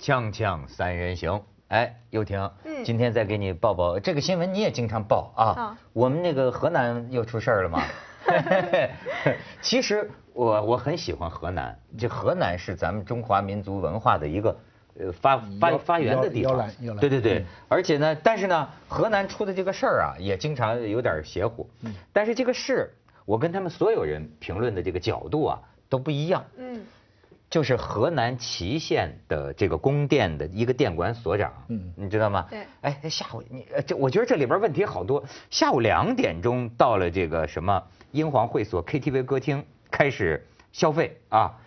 锵锵三人行，哎，又婷，嗯今天再给你报报这个新闻，你也经常报啊。啊我们那个河南又出事儿了嘛。其实我我很喜欢河南，这河南是咱们中华民族文化的一个呃发发发源的地方摇篮摇。篮对对对嗯，而且呢，但是呢，河南出的这个事儿啊，也经常有点邪乎。嗯但是这个事，我跟他们所有人评论的这个角度啊都不一样。嗯，就是河南淇县的这个供电的一个电管所长，嗯你知道吗？对哎，下午你呃这我觉得这里边问题好多。下午两点钟到了这个什么英皇会所 KTV 歌厅开始消费啊，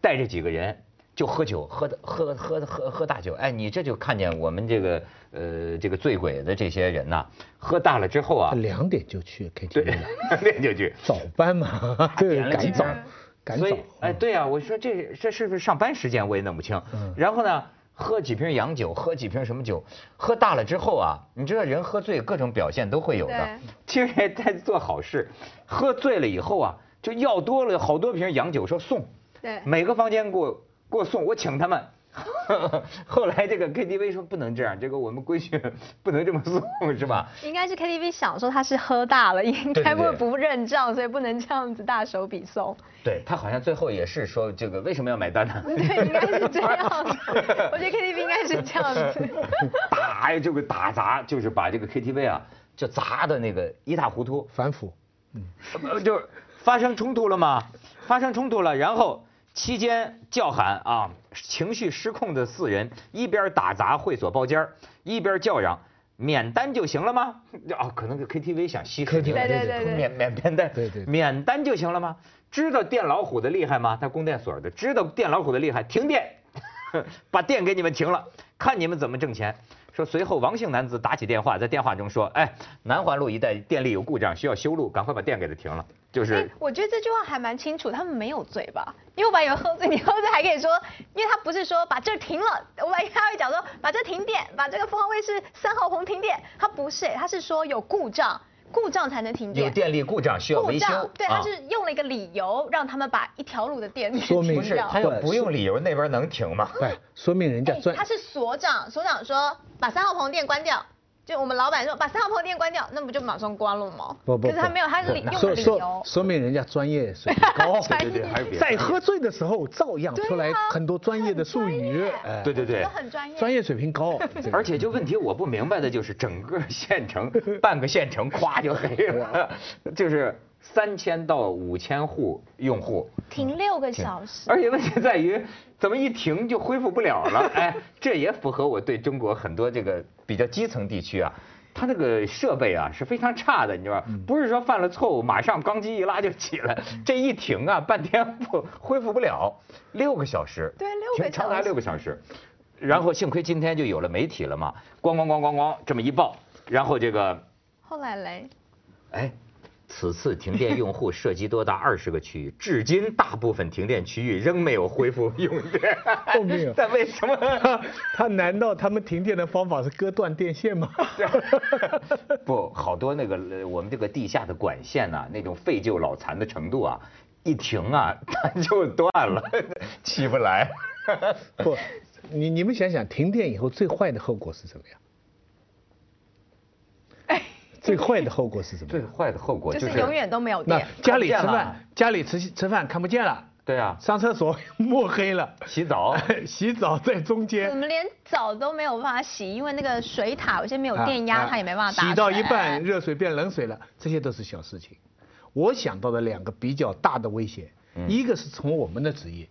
带着几个人就喝酒，喝的喝喝喝喝大酒。哎，你这就看见我们这个呃这个醉鬼的这些人呐、喝大了之后啊，两点就去 KTV 了，，两点就去。早班嘛，这点了几赶早瓶，赶早所以，。哎，对啊、我说这这是不是上班时间我也弄不清。嗯然后呢，喝几瓶洋酒，喝几瓶什么酒，喝大了之后啊，你知道人喝醉各种表现都会有的对。其实也在做好事，喝醉了以后啊，就要多了好多瓶洋酒，说送，对，每个房间给我给我送，我请他们。后来这个 KTV 说不能这样，这个我们规矩 不能这么送，是吧？应该是 KTV 想说他是喝大了，应该会不认账，所以不能这样子大手笔送。对他好像最后也是说这个为什么要买单呢？对，应该是这样子。我觉得 KTV 应该是这样子。打这个打砸，就是把这个 KTV 啊，就砸的那个一塌糊涂，反腐，嗯就是发生冲突了吗？发生冲突了，然后期间叫喊啊，情绪失控的四人一边打砸会所包间儿一边叫嚷。免单就行了吗？啊，可能是 KTV 想息事宁人，对对对对 免免免单，对对对免单就行了吗？知道电老虎的厉害吗？他供电所的，知道电老虎的厉害，停电，把电给你们停了，看你们怎么挣钱。说随后王姓男子打起电话，在电话中说：“哎，南环路一带电力有故障，需要修路，赶快把电给他停了。”就是，我觉得这句话还蛮清楚，他们没有醉吧？因为我本来以为喝醉，你喝醉还可以说，因为他不是说把这停了，我把他会讲说把这停电，把这个凤凰卫视三号棚停电，他不是，他是说有故障，故障才能停有电。电力故障需要故维修。障，，对，啊。他是用了一个理由让他们把一条路的电说明不 是停掉。他要不用理由，那边能停吗？对，说明人家专哎他是所长，所长说把三号棚电关掉，就我们老板说把三号棚电关掉，那不就马上关了吗？不不，可是他没有，他是理用说说的理由。说明人家专业水平高，对对对，还有别的。在喝醉的时候照样出来很多专业的术语，哎。对对对都，很专业。专业水平高，而且就问题我不明白的就是整个县城 半个县城咵就黑了，就是三千到五千户用户，停六个小时，而且问题在于怎么一停就恢复不了了？哎，这也符合我对中国很多这个比较基层地区啊。它那个设备啊是非常差的，你知道吧？不是说犯了错误马上钢机一拉就起来，这一停啊半天不恢复不了，六个小时，对六个停长达小时六个小时。然后幸亏今天就有了媒体了嘛，咣咣咣咣咣这么一报，然后这个后来嘞，哎，此次停电用户涉及多达二十个区域，至今大部分停电区域仍没有恢复用电。后面有但为什么？他难道他们停电的方法是割断电线吗？不，好多那个呃我们这个地下的管线呐、那种废旧老残的程度啊，一停啊，它就断了，起不来。不，你你们想想，停电以后最坏的后果是什么呀？最坏的后果是什么？最？坏的后果就就是是永远都没有那电。家里吃饭，家里吃吃饭看不见了，对啊，上厕所摸黑了，洗澡。洗澡在中我间，们连澡都没有办法洗，因为那个水塔有些没有电压，啊它也没办法打洗到一半，热水变冷水了，这些都是小事情。我想到的两个比较大的危险，嗯。一个是从我们的职业，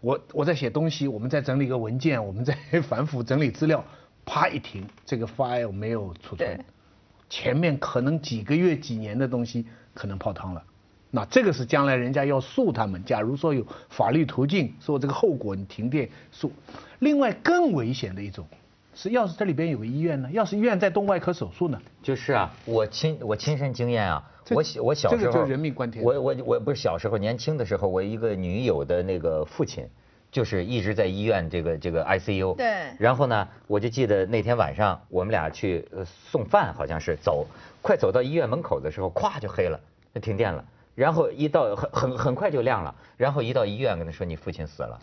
我我在写东西，我们在整理一个文件，我们在 反复整理资料，啪一停，这个 file 没有储存。对，前面可能几个月、几年的东西可能泡汤了。那这个是将来人家要诉他们，假如说有法律途径，说这个后果你停电诉。另外更危险的一种，是要是这里边有个医院呢，要是医院在动外科手术呢，就是啊，我亲我亲身经验啊，我小我小时候这个就人命关天我我我不是小时候年轻的时候，我一个女友的那个父亲，就是一直在医院这个这个 ICU。对然后呢，我就记得那天晚上我们俩去呃送饭，好像是走，快走到医院门口的时候，咵就黑了，就停电了。然后一到很很很快就亮了，然后一到医院跟他说你父亲死了。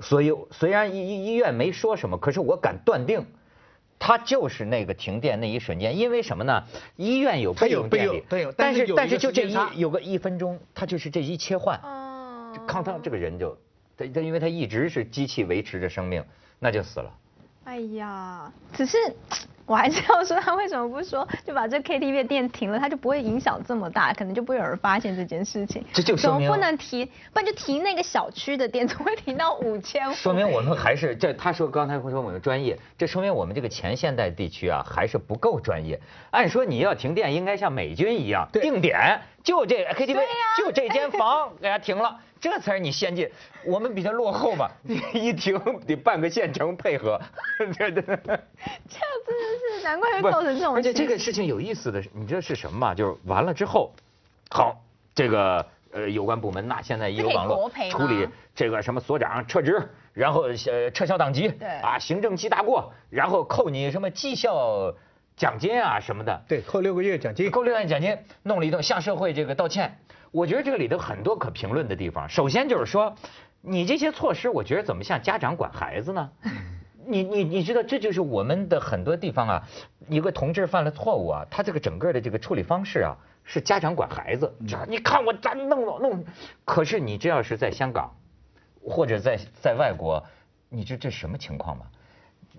所以 虽然医医医院没说什么，可是我敢断定。他就是那个停电那一瞬间，因为什么呢？医院有备用电力，但是但是就这一有个一分钟，他就是这一切换，康康这个人就，他他因为他一直是机器维持着生命，那就死了。哎呀，只是。我还是要说，他为什么不说就把这 KTV 店停了，他就不会影响这么大，可能就不会有人发现这件事情。这就说明不能提，不然就提那个小区的店，怎么会停到五千户？说明我们还是这，他说刚才会说我们专业，这说明我们这个前现代地区啊还是不够专业。按说你要停电，应该像美军一样定点，就这 KTV，就这间 房给他停了。这才是你先进，我们比他落后嘛，一停得半个县城配合，这真的是难怪会造成这种。而且这个事情有意思的是，你知道是什么吗？就是完了之后，好，这个呃有关部门那现在一有网络处理这个什么所长撤职，然后呃撤销党籍，对啊行政记大过，然后扣你什么绩效奖金啊什么的，对扣六个月奖金，扣六个月奖金，弄了一顿向社会这个道歉。我觉得这个里头很多可评论的地方。首先就是说，你这些措施，我觉得怎么像家长管孩子呢？你你你知道，这就是我们的很多地方啊，一个同志犯了错误啊，他这个整个的这个处理方式啊，是家长管孩子。你看我咱弄了弄，可是你这要是在香港，或者在在外国，你这这什么情况吗？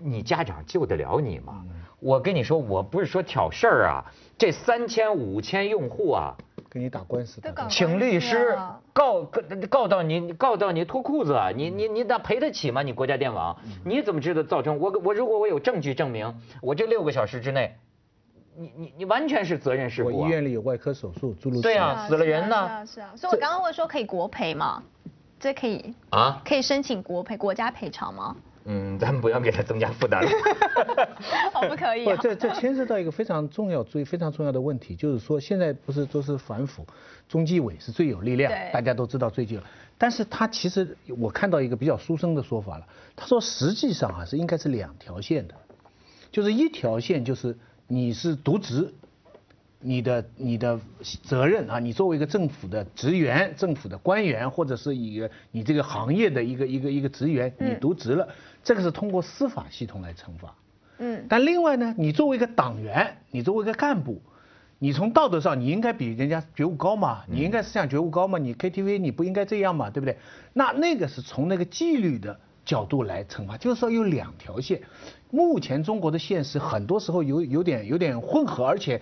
你家长救得了你吗？我跟你说，我不是说挑事儿啊，这三千五千用户啊。跟你打官司，请律师告告告到你告到你脱裤子啊！你你你那赔得起吗？你国家电网，你怎么知道造成我我如果我有证据证明我这六个小时之内，你你你完全是责任事故。我医院里有外科手术，诸如对啊，死了人呢。是啊是啊，所以我刚刚问说可以国赔吗？这可以啊？可以申请国赔国家赔偿吗？嗯，咱们不要给他增加负担了。好，不可以。不，这这牵涉到一个非常重要、注意非常重要的问题，就是说现在不是都是反腐，中纪委是最有力量，大家都知道最近。但是他其实我看到一个比较书生的说法了，他说实际上啊是应该是两条线的，就是一条线就是你是渎职。你的你的责任啊，你作为一个政府的职员、政府的官员，或者是一个你这个行业的一个一个一个职员，你渎职了，这个是通过司法系统来惩罚。嗯。但另外呢，你作为一个党员，你作为一个干部，你从道德上你应该比人家觉悟高嘛，你应该思想觉悟高嘛，你 KTV 你不应该这样嘛，对不对？那那个是从那个纪律的角度来惩罚，就是说有两条线。目前中国的现实很多时候有有点有点混合，而且。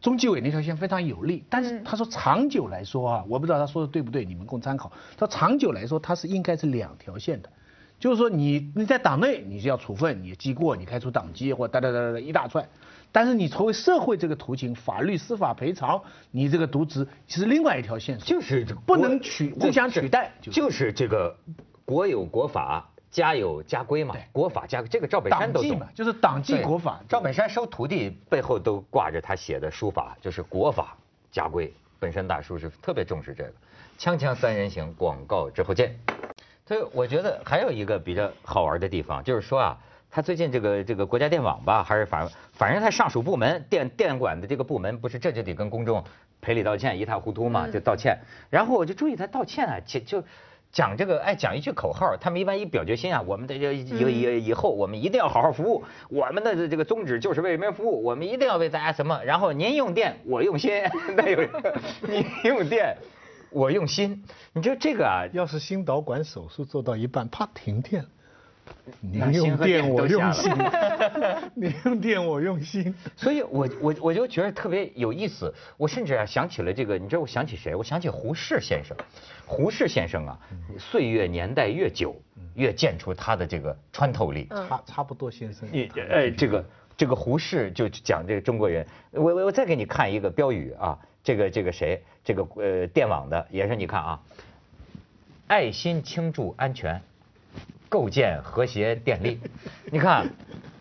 中纪委那条线非常有利，但是他说长久来说啊，我不知道他说的对不对，你们供参考。他说长久来说，它是应该是两条线的，就是说你你在党内你是要处分，你记过，你开除党籍或哒哒哒哒一大串，但是你成为社会这个途径，法律司法赔偿，你这个渎职是另外一条线，就是不能取互相取代，就是这个国有国法。家有家规嘛，国法家这个赵本山都懂，就是党纪国法。赵本山收徒弟背后都挂着他写的书法，就是国法家规。本山大叔是特别重视这个。锵锵三人行，广告之后见。所以我觉得还有一个比较好玩的地方，就是说啊，他最近这个这个国家电网吧，还是反反正他上属部门电电管的这个部门，不是这就得跟公众赔礼道歉，一塌糊涂嘛，就道歉。然后我就注意他道歉啊，就就。讲这个，哎，讲一句口号，他们一般一表决心啊，我们的这以以以后我们一定要好好服务，我们的这个宗旨就是为人民服务，我们一定要为大家什么，然后您用电，我用心，那有 您用电，我用心，你就这个啊，要是心导管手术做到一半，啪停电。您用电我用心，你用电我用心，所以我我我就觉得特别有意思。我甚至啊想起了这个，你知道我想起谁？我想起胡适先生。胡适先生啊，岁月年代越久，越见出他的这个穿透力。差差不多先生。你哎，这个这个胡适就讲这个中国人。我我我再给你看一个标语啊，这个这个谁？这个呃电网的也是你看啊，爱心倾注安全。构建和谐电力，你看，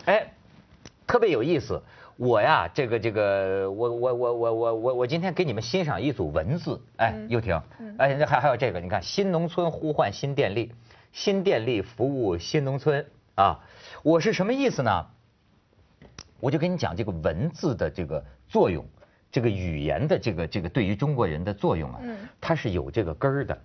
哎，特别有意思。我呀，这个这个，我我我我我我我今天给你们欣赏一组文字，哎，又婷，哎，那还还有这个，你看，新农村呼唤新电力，新电力服务新农村啊。我是什么意思呢？我就跟你讲这个文字的这个作用，这个语言的这个这个对于中国人的作用啊，它是有这个根儿的。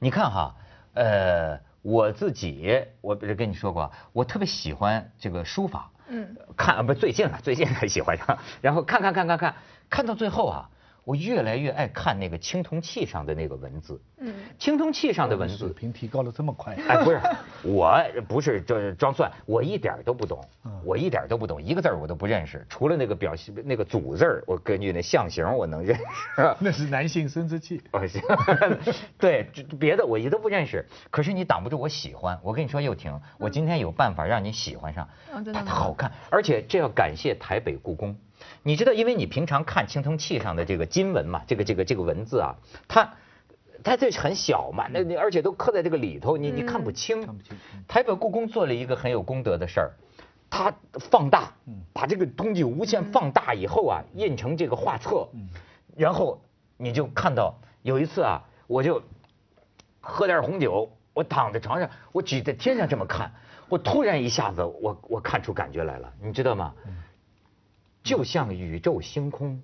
你看哈，呃。我自己我不是跟你说过，我特别喜欢这个书法，嗯，看啊不最近了，最近才喜欢上，然后看看看看看，看到最后啊，我越来越爱看那个青铜器上的那个文字，嗯，青铜器上的文字，水平提高了这么快，哎，不是，我不是这装蒜，我一点都不懂嗯，我一点都不懂，一个字儿我都不认识，除了那个表现那个组字儿，我根据那象形我能认识。那是男性生殖器。哦，行，对，别的我一都不认识，可是你挡不住我喜欢。我跟你说，又婷，我今天有办法让你喜欢上，它哦真的它好看，而且这要感谢台北故宫。你知道，因为你平常看青铜器上的这个金文嘛，这个这个这个文字啊，它它这很小嘛，那那而且都刻在这个里头，你你看不清。看不清嗯台北故宫做了一个很有功德的事儿，它放大，把这个东西无限放大以后啊，印成这个画册，然后你就看到有一次啊，我就喝点红酒，我躺在床上，我举在天上这么看，我突然一下子我我看出感觉来了，你知道吗？就像宇宙星空，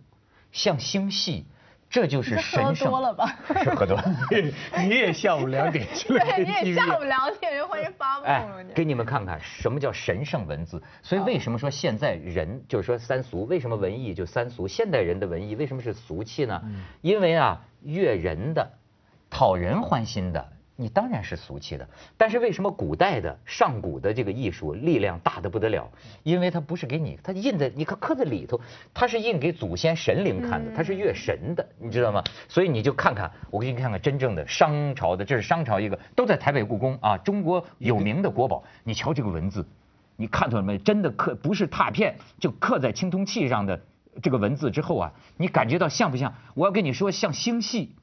像星系，这就是神圣喝。多了吧 是喝多了。你也下午两点去了对，你也下午两点就浑身发哎梦了，给你们看看什么叫神圣文字。所以为什么说现在人就是说三俗？为什么文艺就三俗？现代人的文艺为什么是俗气呢？因为啊，悦人的、讨人欢心的。你当然是俗气的，但是为什么古代的上古的这个艺术力量大的不得了？因为它不是给你，它印在你看刻在里头，它是印给祖先神灵看的，它是越神的，你知道吗？所以你就看看，我给你看看真正的商朝的，这是商朝一个，都在台北故宫啊，中国有名的国宝。你瞧这个文字，你看出来没？真的刻不是拓片，就刻在青铜器上的这个文字之后啊，你感觉到像不像？我要跟你说，像星系。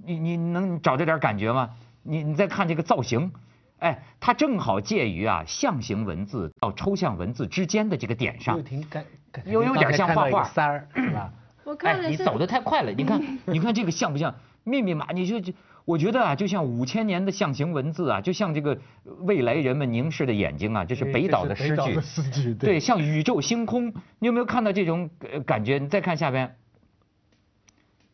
你你能找着点感觉吗？你你再看这个造型，哎，它正好介于啊象形文字到抽象文字之间的这个点上又。挺感，感有有点像画画三儿是吧？我看哎，你走的太快了，你看你看这个像不像密密麻？你就就我觉得啊，就像五千年的象形文字啊，就像这个未来人们凝视的眼睛啊，这是北岛的诗句对，对像宇宙星空，你有没有看到这种呃感觉？你再看下边，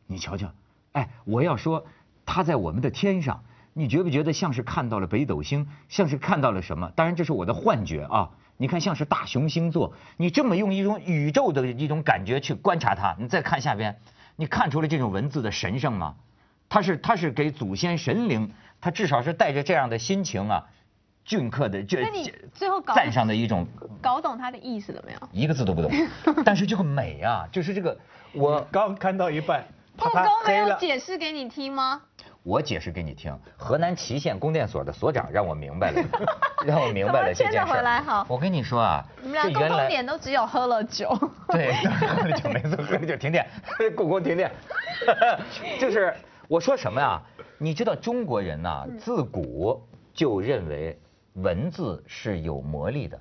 你瞧瞧，哎，我要说，它在我们的天上，你觉不觉得像是看到了北斗星，像是看到了什么？当然这是我的幻觉啊。你看像是大熊星座，你这么用一种宇宙的一种感觉去观察它，你再看下边，你看出了这种文字的神圣吗？它是它是给祖先神灵，它至少是带着这样的心情啊，镌刻的这那你最后搞赞上的一种搞懂他的意思了没有？一个字都不懂，但是这个美啊，就是这个我刚看到一半，故啪宫没有。解释给你听吗？我解释给你听，河南淇县供电所的所长让我明白了，让我明白了这件事回来好我跟你说啊，你们俩共同点都只有喝了酒。对，喝了酒没错，喝了酒停电，故宫停电，就是我说什么呀？你知道中国人呐、自古就认为文字是有魔力的。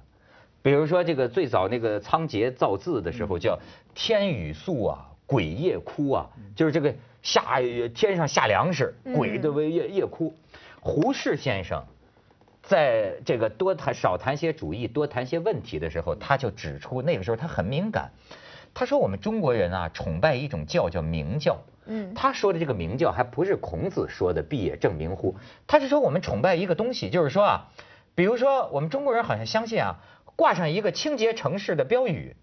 比如说这个最早那个仓颉造字的时候叫“天雨粟啊，鬼夜哭啊”，就是这个下天上下粮食，鬼都为夜夜哭。胡适先生在这个多谈少谈些主义，多谈些问题的时候，他就指出那个时候他很敏感。他说我们中国人啊，崇拜一种教叫明教。嗯他说的这个明教还不是孔子说的“必也正明乎”，他是说我们崇拜一个东西，就是说啊，比如说我们中国人好像相信啊，挂上一个清洁城市的标语，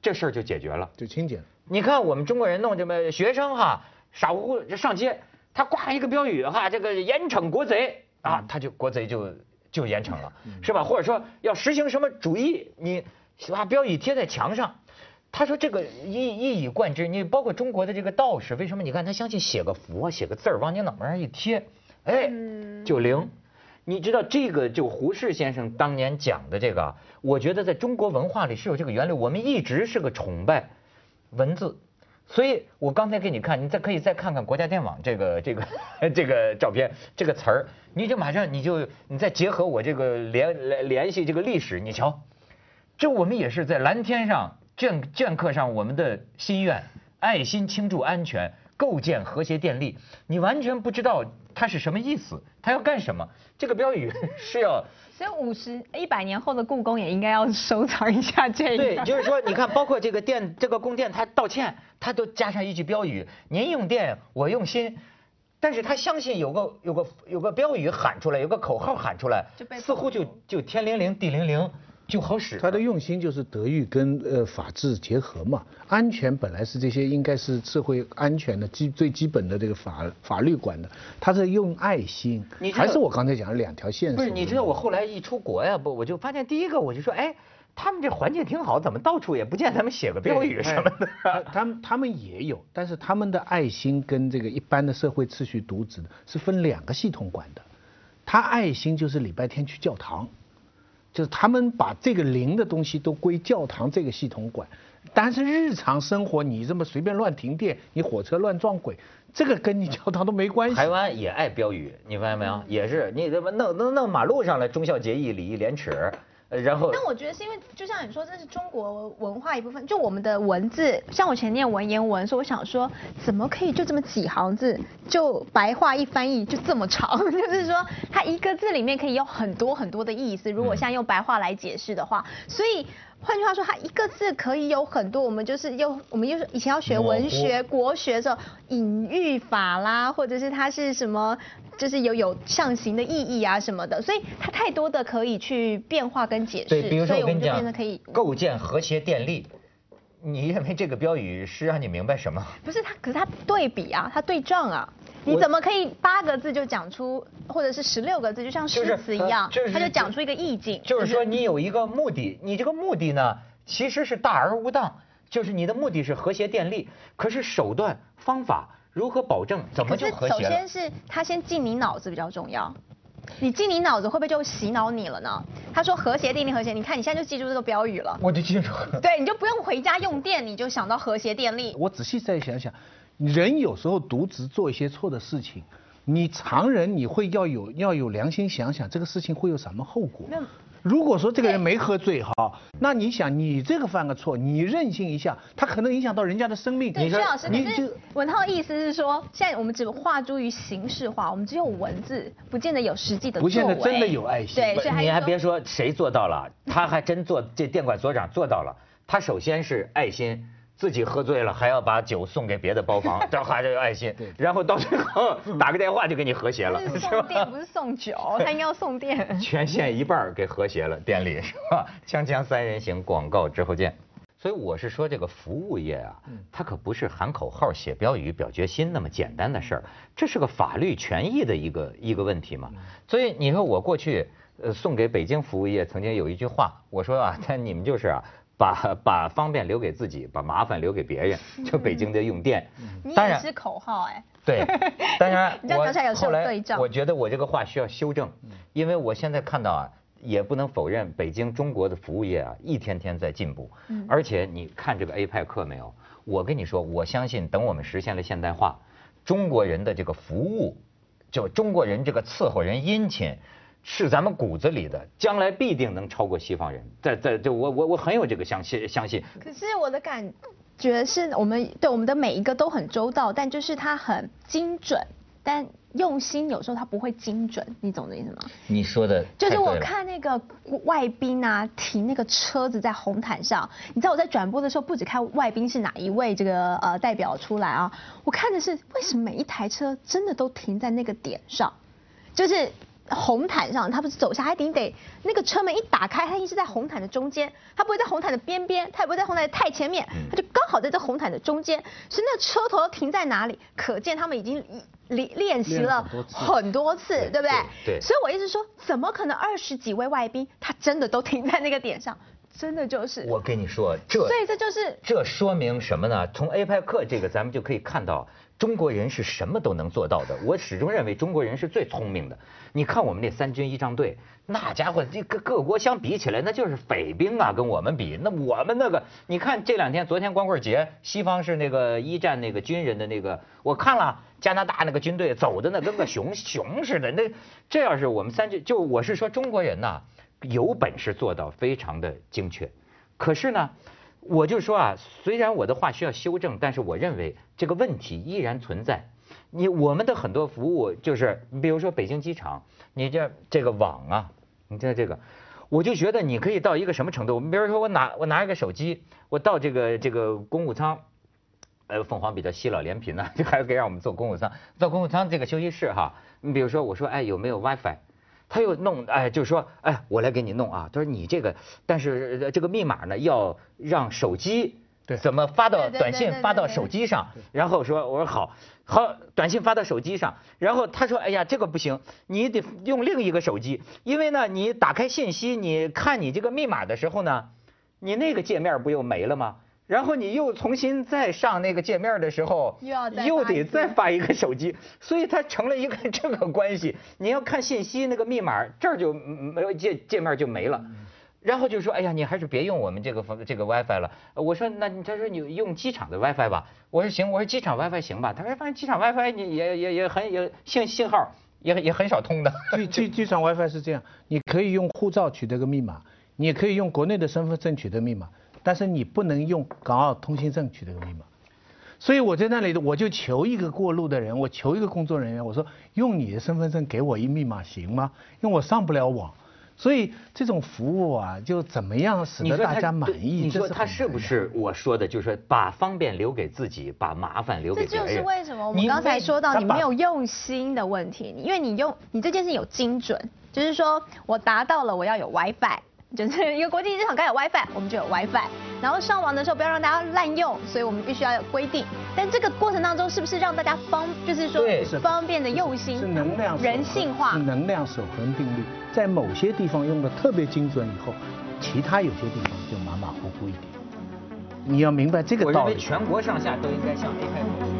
这事儿就解决了。就清洁了。你看我们中国人弄这么学生哈，傻乎乎上街，他挂一个标语哈，这个严惩国贼啊，他就国贼就就严惩了，是吧？或者说要实行什么主义，你把标语贴在墙上。他说这个一一以贯之，你包括中国的这个道士，为什么你看他相信写个符啊，写个字儿往你脑门上一贴，哎，嗯就灵。你知道这个就胡适先生当年讲的这个啊，我觉得在中国文化里是有这个原理，我们一直是个崇拜文字，所以我刚才给你看，你再可以再看看国家电网这个这个这个照片这个词儿，你就马上你就你再结合我这个联联联系这个历史，你瞧，这我们也是在蓝天上镌镌刻上我们的心愿，爱心倾注安全，构建和谐电力。你完全不知道它是什么意思，它要干什么？这个标语 是要所以五十一百年后的故宫也应该要收藏一下这个。对，就是说，你看，包括这个电 这个供电，它道歉，它都加上一句标语：您用电，我用心。但是他相信有个有个有个标语喊出来，有个口号喊出来，似乎就就天灵灵地灵灵就好使。他的用心就是德育跟呃法治结合嘛，安全本来是这些应该是社会安全的基最基本的这个法法律管的，他是用爱心你，还是我刚才讲的两条线不是，你知道我后来一出国呀，不，我就发现第一个我就说，哎，他们这环境挺好，怎么到处也不见他们写个标语什么的？哎他们他们也有，但是他们的爱心跟这个一般的社会秩序渎职的是分两个系统管的。他爱心就是礼拜天去教堂，就是他们把这个灵的东西都归教堂这个系统管。但是日常生活你这么随便乱停电，你火车乱撞鬼，这个跟你教堂都没关系。台湾也爱标语，你发现没有？也是你怎么弄弄弄马路上来，忠孝节义，礼义廉耻，然后但我觉得是因为，就像你说，这是中国文化一部分。就我们的文字，像我前念文言文，所以我想说，怎么可以就这么几行字，就白话一翻译就这么长？就是说，它一个字里面可以有很多很多的意思。如果现在用白话来解释的话，所以。换句话说，它一个字可以有很多，我们就是又我们又是以前要学文学、国学的时候，隐喻法啦，或者是它是什么，就是有有象形的意义啊什么的，所以它太多的可以去变化跟解释。对，比如说我跟你讲变得可以，构建和谐电力，你认为这个标语是让你明白什么？不是它，可是它对比啊，它对仗啊。你怎么可以八个字就讲出，或者是十六个字，就像诗词一样，就是它就讲出一个意境。就是说你有一个目的，你这个目的呢其实是大而无当，就是你的目的是和谐电力，可是手段方法如何保证，怎么可就是和谐了首先？是他先进你脑子比较重要。你进你脑子会不会就洗脑你了呢？他说和谐电力和谐，你看你现在就记住这个标语了。我就记住了。对，你就不用回家用电，你就想到和谐电力。我仔细再想想，人有时候渎职做一些错的事情，你常人你会要有要有良心想想这个事情会有什么后果那。如果说这个人没喝醉哈，那你想你这个犯个错，你任性一下，他可能影响到人家的生命。对，你说薛老师，你就是文涛的意思是说，现在我们只画诸于形式化，我们只有文字，不见得有实际的不见得真的有爱心对，所以还你还别说谁做到了，他还真做，这电管所长做到了。他首先是爱心，自己喝醉了还要把酒送给别的包房，这还是有爱心。然后到最后打个电话就给你和谐了，他是是送电，吧？不是送酒，他应该要送店。全县一半儿给和谐了，店里是吧？锵锵三人行，广告之后见。所以我是说，这个服务业啊，它可不是喊口号、写标语、表决心那么简单的事儿，这是个法律权益的一个一个问题嘛。所以你说我过去呃送给北京服务业曾经有一句话，我说啊，他你们就是啊。把把方便留给自己，把麻烦留给别人，就北京的用电。你当然也是口号哎。对，当然我后来对仗我觉得我这个话需要修正，因为我现在看到啊，也不能否认北京中国的服务业啊一天天在进步，嗯而且你看这个 APEC 课没有？我跟你说，我相信等我们实现了现代化，中国人的这个服务，就中国人这个伺候人殷勤。是咱们骨子里的，将来必定能超过西方人。在在就我我我很有这个相信相信。可是我的感觉是我们对我们的每一个都很周到，但就是它很精准，但用心有时候它不会精准，你懂的意思吗？你说的就是我看那个外宾啊，停那个车子在红毯上，你知道我在转播的时候，不止看外宾是哪一位这个呃代表出来啊，我看的是为什么每一台车真的都停在那个点上，就是。红毯上，他不是走下，他一定得那个车门一打开，他一定是在红毯的中间，他不会在红毯的边边，他也不会在红毯的太前面，他就刚好在这红毯的中间，所以那车头停在哪里，可见他们已经练练习了了很多次对不对？对对所以我一直说，怎么可能二十几位外宾他真的都停在那个点上？真的就是，我跟你说，这所以这就是这说明什么呢？从 APEC 这个咱们就可以看到，中国人是什么都能做到的。我始终认为中国人是最聪明的。你看我们那三军仪仗队，那家伙这各各国相比起来，那就是匪兵啊，跟我们比。那我们那个，你看这两天，昨天光棍节，西方是那个一战那个军人的那个，我看了加拿大那个军队走的那跟个熊 熊似的。那这要是我们三军，就我是说中国人呐、有本事做到非常的精确。可是呢，我就说啊，虽然我的话需要修正，但是我认为这个问题依然存在。你我们的很多服务就是，比如说北京机场，你这这个网啊，你这这个，我就觉得你可以到一个什么程度？比如说我拿我拿一个手机，我到这个这个公务舱，呃，凤凰比较惜老怜贫呢，就还可以让我们坐公务舱，坐公务舱这个休息室哈，你比如说我说哎有没有 WiFi，他又弄哎就说哎我来给你弄啊，他说你这个但是呃这个密码呢要让手机对。怎么发到短信发到手机上，然后说我说好好短信发到手机上，然后他说哎呀这个不行，你得用另一个手机，因为呢你打开信息你看你这个密码的时候呢，你那个界面不又没了吗？然后你又重新再上那个界面的时候，又要再又得再发一个手机，所以它成了一个这个关系。你要看信息那个密码，这儿就嗯没有界界面就没了。然后就说，哎呀，你还是别用我们这个这个 WiFi 了。我说，那你他说你用机场的 WiFi 吧。我说行，我说机场 WiFi 行吧。他说，反正机场 WiFi 你也也也很也信信号也也很少通的。机机机场 WiFi 是这样，你可以用护照取得个密码，你也可以用国内的身份证取得密码，但是你不能用港澳通行证取这个密码。所以我在那里，我就求一个过路的人，我求一个工作人员，我说用你的身份证给我一密码行吗？因为我上不了网。所以这种服务啊，就怎么样使得大家满意？你说他这很难的是不是我说的，就是把方便留给自己，把麻烦留给别人？这就是为什么我们刚才说到你没有用心的问题，因为你用你这件事有精准，就是说我达到了我要有 WiFi，就是 一个国际机场该有 WiFi，我们就有 WiFi。然后上网的时候不要让大家滥用，所以我们必须要有规定。但这个过程当中是不是让大家方，就是说方便的用心，是能量人性化是？能量守恒定律，在某些地方用的特别精准以后，其他有些地方就马马虎虎一点。你要明白这个道理。我认为全国上下都应该向 A 开口。